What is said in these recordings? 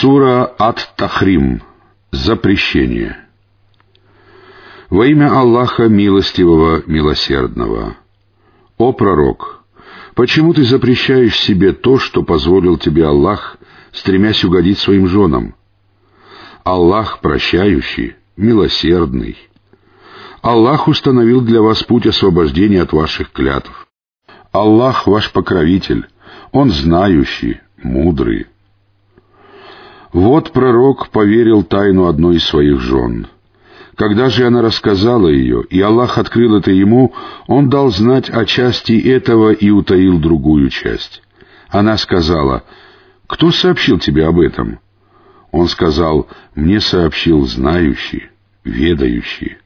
Сура Ат-Тахрим. Запрещение. Во имя Аллаха Милостивого, Милосердного. О пророк! Почему ты запрещаешь себе то, что позволил тебе Аллах, стремясь угодить своим женам? Аллах прощающий, милосердный. Аллах установил для вас путь освобождения от ваших клятв. Аллах ваш покровитель, Он знающий, мудрый. Вот пророк поверил тайну одной из своих жен. Когда же она рассказала ее, и Аллах открыл это ему, он дал знать о части этого и утаил другую часть. Она сказала, «Кто сообщил тебе об этом?» Он сказал, «Мне сообщил знающий, ведающий».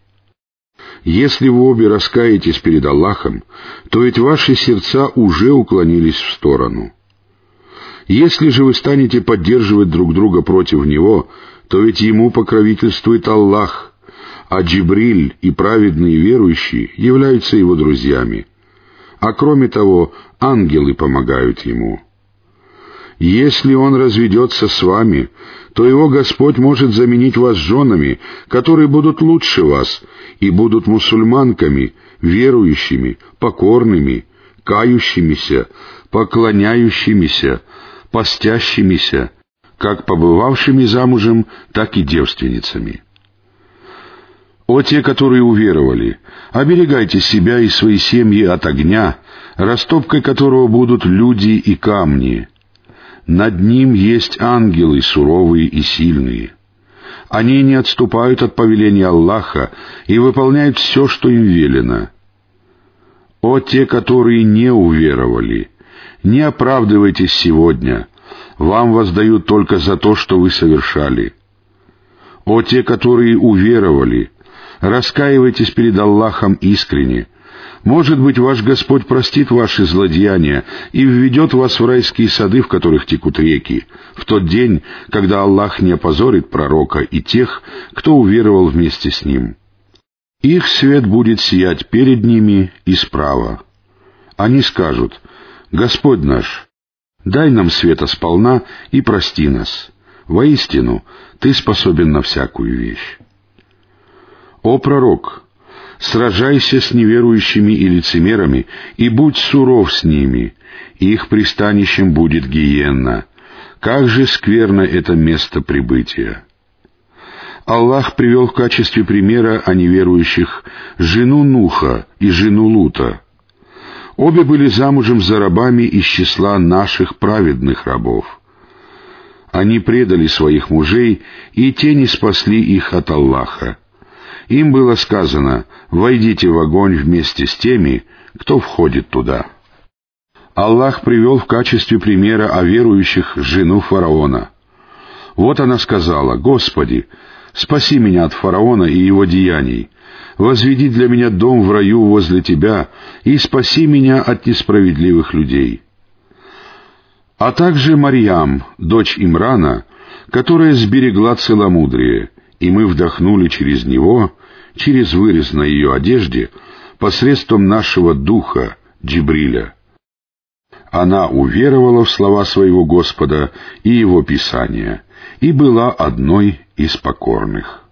Если вы обе раскаетесь перед Аллахом, то ведь ваши сердца уже уклонились в сторону. Если же вы станете поддерживать друг друга против него, то ведь ему покровительствует Аллах, а Джибриль и праведные верующие являются его друзьями. А кроме того, ангелы помогают ему. Если он разведется с вами, то его Господь может заменить вас женами, которые будут лучше вас и будут мусульманками, верующими, покорными, кающимися, поклоняющимися, постящимися, как побывавшими замужем, так и девственницами. О те, которые уверовали, оберегайте себя и свои семьи от огня, растопкой которого будут люди и камни. Над ним есть ангелы суровые и сильные. Они не отступают от повеления Аллаха и выполняют все, что им велено. О те, которые не уверовали, не оправдывайтесь сегодня. Вам воздают только за то, что вы совершали. О те, которые уверовали, раскаивайтесь перед Аллахом искренне. Может быть, ваш Господь простит ваши злодеяния и введет вас в райские сады, в которых текут реки, в тот день, когда Аллах не опозорит пророка и тех, кто уверовал вместе с ним. Их свет будет сиять перед ними и справа. Они скажут — Господь наш, дай нам света сполна и прости нас. Воистину, Ты способен на всякую вещь. О пророк, сражайся с неверующими и лицемерами, и будь суров с ними, их пристанищем будет гиенна. Как же скверно это место прибытия! Аллах привел в качестве примера о неверующих жену Нуха и жену Лута — Обе были замужем за рабами из числа наших праведных рабов. Они предали своих мужей, и те не спасли их от Аллаха. Им было сказано, «Войдите в огонь вместе с теми, кто входит туда». Аллах привел в качестве примера о верующих жену фараона. Вот она сказала, «Господи, спаси меня от фараона и его деяний, возведи для меня дом в раю возле Тебя и спаси меня от несправедливых людей». А также Марьям, дочь Имрана, которая сберегла целомудрие, и мы вдохнули через него, через вырез на ее одежде, посредством нашего духа, Джибриля. Она уверовала в слова своего Господа и его Писания, и была одной из покорных.